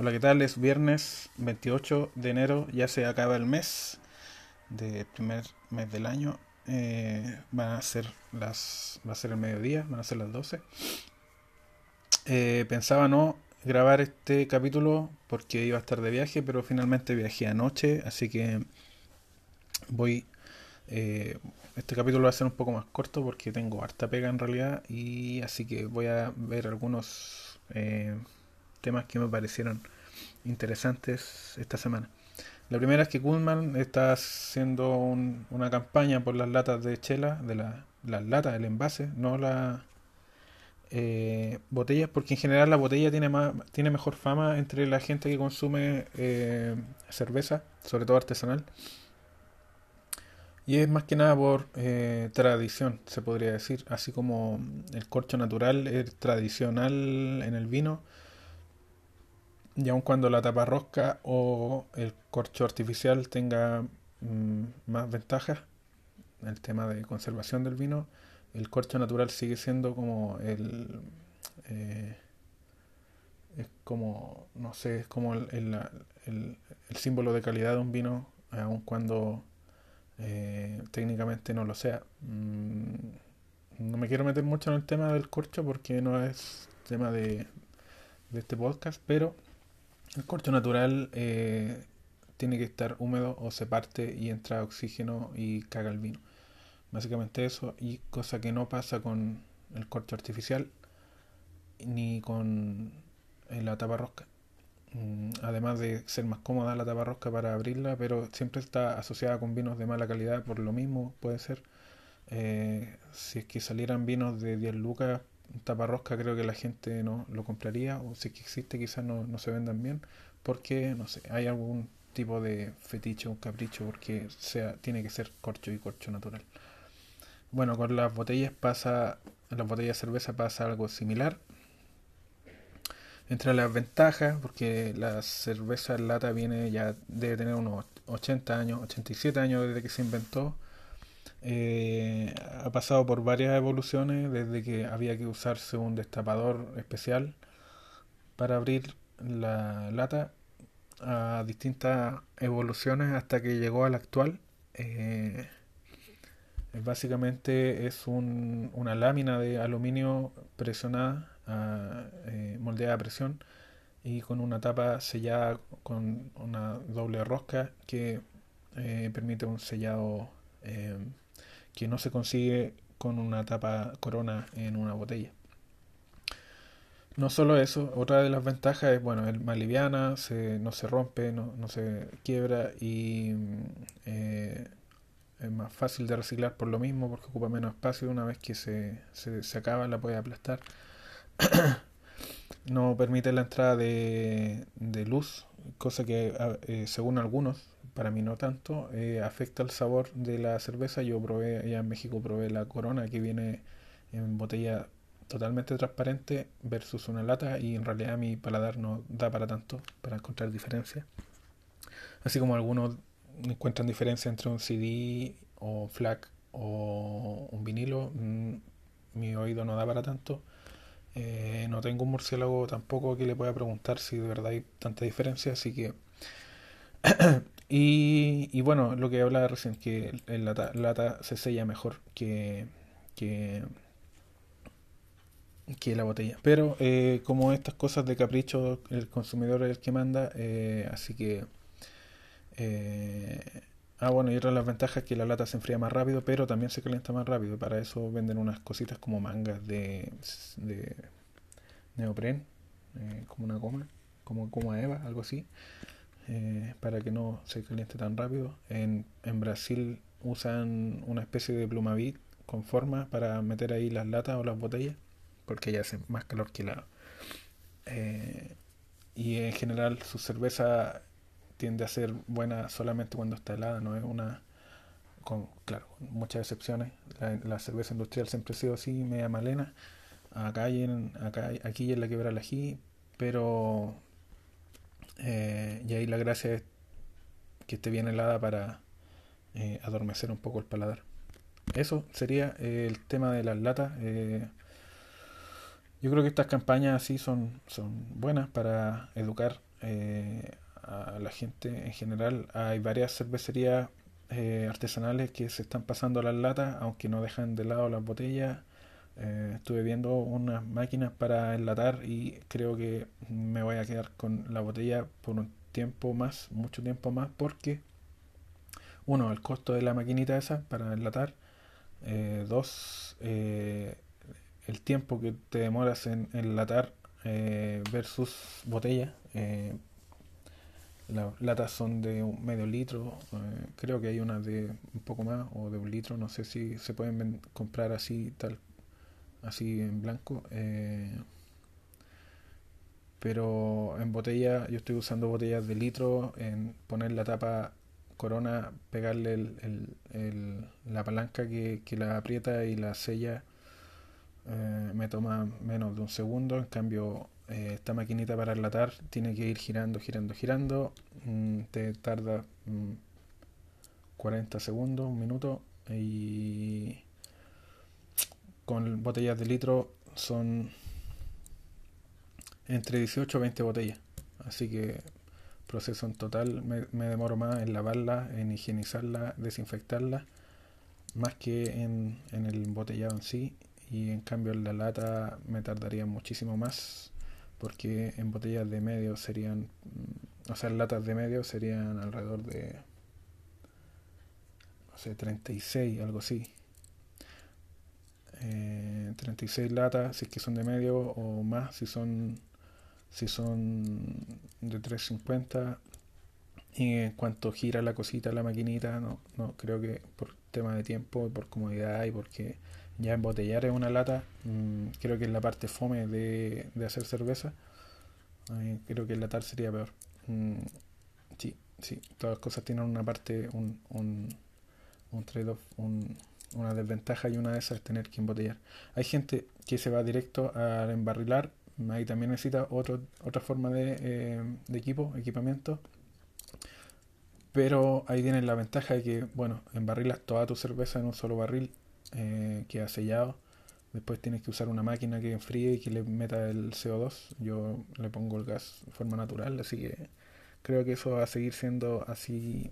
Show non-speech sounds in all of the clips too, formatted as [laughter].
Hola, ¿qué tal? Es viernes 28 de enero, ya se acaba el mes del primer mes del año. Eh, van a ser las, va a ser el mediodía, van a ser las 12. Eh, pensaba no grabar este capítulo porque iba a estar de viaje, pero finalmente viajé anoche, así que voy. Eh, este capítulo va a ser un poco más corto porque tengo harta pega en realidad y así que voy a ver algunos temas que me parecieron interesantes esta semana. La primera es que Goodman está haciendo una campaña por las latas de chela, de la, las latas, el envase, no las eh, botellas, porque en general la botella tiene, más, tiene mejor fama entre la gente que consume eh, cerveza, sobre todo artesanal. Y es más que nada por eh, tradición, se podría decir. Así como el corcho natural es tradicional en el vino, y aun cuando la tapa rosca o el corcho artificial tenga mm, más ventajas, el tema de conservación del vino, el corcho natural sigue siendo como el... Eh, es como, no sé, es como el, el, símbolo de calidad de un vino, aun cuando eh, técnicamente no lo sea. Mm, no me quiero meter mucho en el tema del corcho porque no es tema de, de este podcast, pero el corcho natural eh, tiene que estar húmedo o se parte y entra oxígeno y caga el vino. Básicamente eso, y cosa que no pasa con el corcho artificial ni con la tapa rosca. Mm, además de ser más cómoda la tapa rosca para abrirla, pero siempre está asociada con vinos de mala calidad, por lo mismo puede ser. Eh, si es que salieran vinos de 10 lucas taparrosca creo que la gente no lo compraría o si existe quizás no, no se vendan bien porque no sé hay algún tipo de fetiche o capricho porque sea tiene que ser corcho y corcho natural. Bueno con las botellas pasa las botellas de cerveza pasa algo similar. Entre las ventajas porque la cerveza en lata viene ya debe tener unos 80 años 87 años desde que se inventó eh, ha pasado por varias evoluciones desde que había que usarse un destapador especial para abrir la lata a distintas evoluciones hasta que llegó a la actual. Eh, básicamente es un, una lámina de aluminio presionada, eh, moldeada a presión y con una tapa sellada con una doble rosca que permite un sellado que no se consigue con una tapa corona en una botella. No solo eso, otra de las ventajas es, bueno, es más liviana, se, no se rompe, no, no se quiebra y eh, es más fácil de reciclar por lo mismo, porque ocupa menos espacio. Una vez que se, se, se acaba, la puede aplastar. [coughs] no permite la entrada de, de luz, cosa que, eh, según algunos, para mí no tanto, eh, afecta el sabor de la cerveza. Yo probé, allá en México probé la Corona que viene en botella totalmente transparente versus una lata y en realidad mi paladar no da para tanto para encontrar diferencia. Así como algunos encuentran diferencia entre un CD o FLAC o un vinilo, mm, mi oído no da para tanto. Eh, no tengo un murciélago tampoco que le pueda preguntar si de verdad hay tanta diferencia, así que [clears throat] Y, bueno, lo que hablaba recién, que el lata, lata se sella mejor que, que, que la botella. Pero eh, como estas cosas de capricho, el consumidor es el que manda, eh, así que... Eh, ah, bueno, y otra de las ventajas es que la lata se enfría más rápido, pero también se calienta más rápido. Para eso venden unas cositas como mangas de, de neopren, como una goma, como, como Eva, algo así eh, para que no se caliente tan rápido. En, en Brasil usan una especie de plumavit con forma para meter ahí las latas o las botellas, porque ya hace más calor que la... Eh, y en general su cerveza tiende a ser buena solamente cuando está helada, no es una... Con, claro, muchas excepciones. La, cerveza industrial siempre ha sido así, media malena. Acá, hay en, acá aquí en la quebra la ají, pero eh, y ahí la gracia es que esté bien helada para eh, adormecer un poco el paladar. Eso sería eh, el tema de las latas. yo creo que estas campañas así son, son buenas para educar eh, a la gente en general. Hay varias cervecerías eh, artesanales que se están pasando las latas, aunque no dejan de lado las botellas. Eh, estuve viendo unas máquinas para enlatar y creo que me voy a quedar con la botella por un tiempo más, mucho tiempo más, porque uno, el costo de la maquinita esa para enlatar. Eh, dos, eh, el tiempo que te demoras en enlatar eh, versus botella. las latas son de un medio litro, creo que hay unas de un poco más o de un litro, no sé si se pueden comprar así, tal, así en blanco. Pero en botella, yo estoy usando botellas de litro, en poner la tapa Corona pegarle la palanca que, la aprieta y la sella eh, me toma menos de un segundo. En cambio, eh, esta maquinita para enlatar tiene que ir girando, girando, girando. Mm, te tarda 40 mm, segundos, un minuto. Y con botellas de litro son entre 18 y 20 botellas. Así que proceso en total me, demoro más en lavarla, en higienizarla, desinfectarla, más que en, el embotellado en sí. Y en cambio en la lata me tardaría muchísimo más, porque en botellas de medio serían, o sea, en latas de medio serían alrededor de, no sé, 36, algo así. 36 eh, latas si es que son de medio o más si son si son de 350 y en cuanto gira la cosita la maquinita no, no creo que por tema de tiempo por comodidad y porque ya embotellar es una lata mm, creo que es la parte fome de, hacer cerveza creo que enlatar sería peor. Mm, sí sí todas las cosas tienen una parte un, un, un trade-off una desventaja y una de esas es tener que embotellar. Hay gente que se va directo al embarrilar Ahí también necesita otro, otra forma de, eh, de equipo, equipamiento. Pero ahí tienes la ventaja de que, bueno, embarrilas toda tu cerveza en un solo barril, eh, queda sellado. Después tienes que usar una máquina que enfríe y que le meta el CO2. Yo le pongo el gas de forma natural, así que creo que eso va a seguir siendo así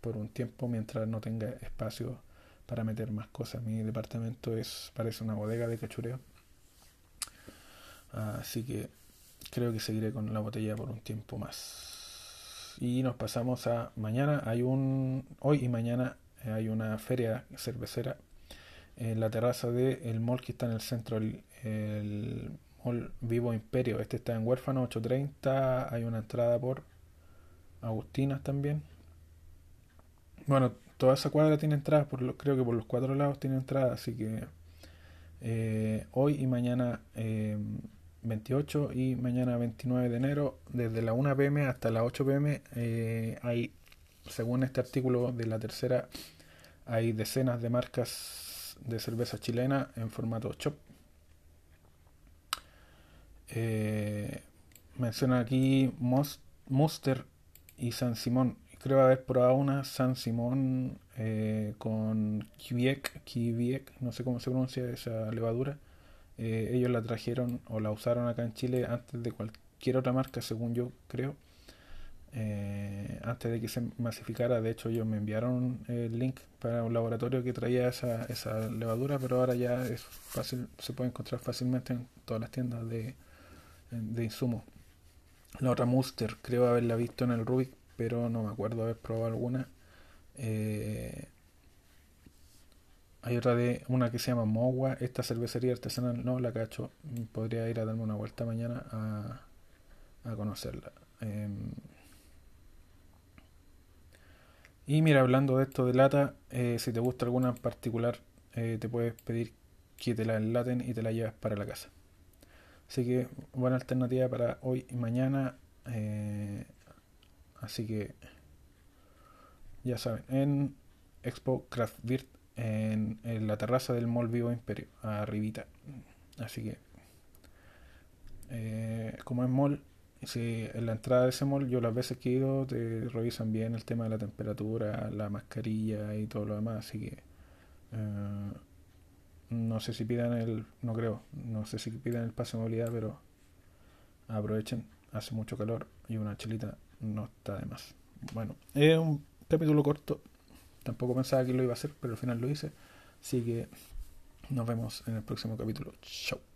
por un tiempo mientras no tenga espacio para meter más cosas. Mi departamento es parece una bodega de cachureo. Así que creo que seguiré con la botella por un tiempo más. Y nos pasamos a mañana. Hay un. Hoy y mañana hay una feria cervecera en la terraza del el mall que está en el centro, el, el mall Vivo Imperio. Este está en Huérfano 830. Hay una entrada por Agustinas también. Bueno, toda esa cuadra tiene entrada, por creo que por los cuatro lados tiene entrada, así que eh, hoy y mañana eh, 28 y mañana 29 de enero, desde la 1 pm hasta las 8 pm, eh, hay, según este artículo de la tercera, hay decenas de marcas de cerveza chilena en formato shop. Eh, menciona aquí Muster y San Simón. Creo haber probado una San Simón eh, con Kiviek, no sé cómo se pronuncia esa levadura eh, ellos la trajeron o la usaron acá en Chile antes de cualquier otra marca, según yo creo. Eh, antes de que se masificara, de hecho ellos me enviaron el link para un laboratorio que traía esa, esa levadura, pero ahora ya es fácil, se puede encontrar fácilmente en todas las tiendas de, de insumos. La otra Muster, creo haberla visto en el Rubik, pero no me acuerdo haber probado alguna. Eh, hay otra de una que se llama Mogua. Esta cervecería artesanal no la cacho. Podría ir a darme una vuelta mañana a, conocerla. Em, y mira, hablando de esto de lata, eh, si te gusta alguna en particular, eh, te puedes pedir que te la enlaten y te la llevas para la casa. Así que buena alternativa para hoy y mañana. Eh, así que ya saben, en Expo Craft Beer en, la terraza del Mall Vivo Imperio, arribita. Así que, eh, como es mall, si en la entrada de ese mall, yo las veces que he ido, te revisan bien el tema de la temperatura, la mascarilla y todo lo demás. Así que, eh, no sé si pidan el, no creo, no sé si pidan el pase de movilidad, pero aprovechen. hace mucho calor y una chelita no está de más. Bueno, es un capítulo corto, tampoco pensaba que lo iba a hacer, pero al final lo hice. Así que nos vemos en el próximo capítulo. Chao.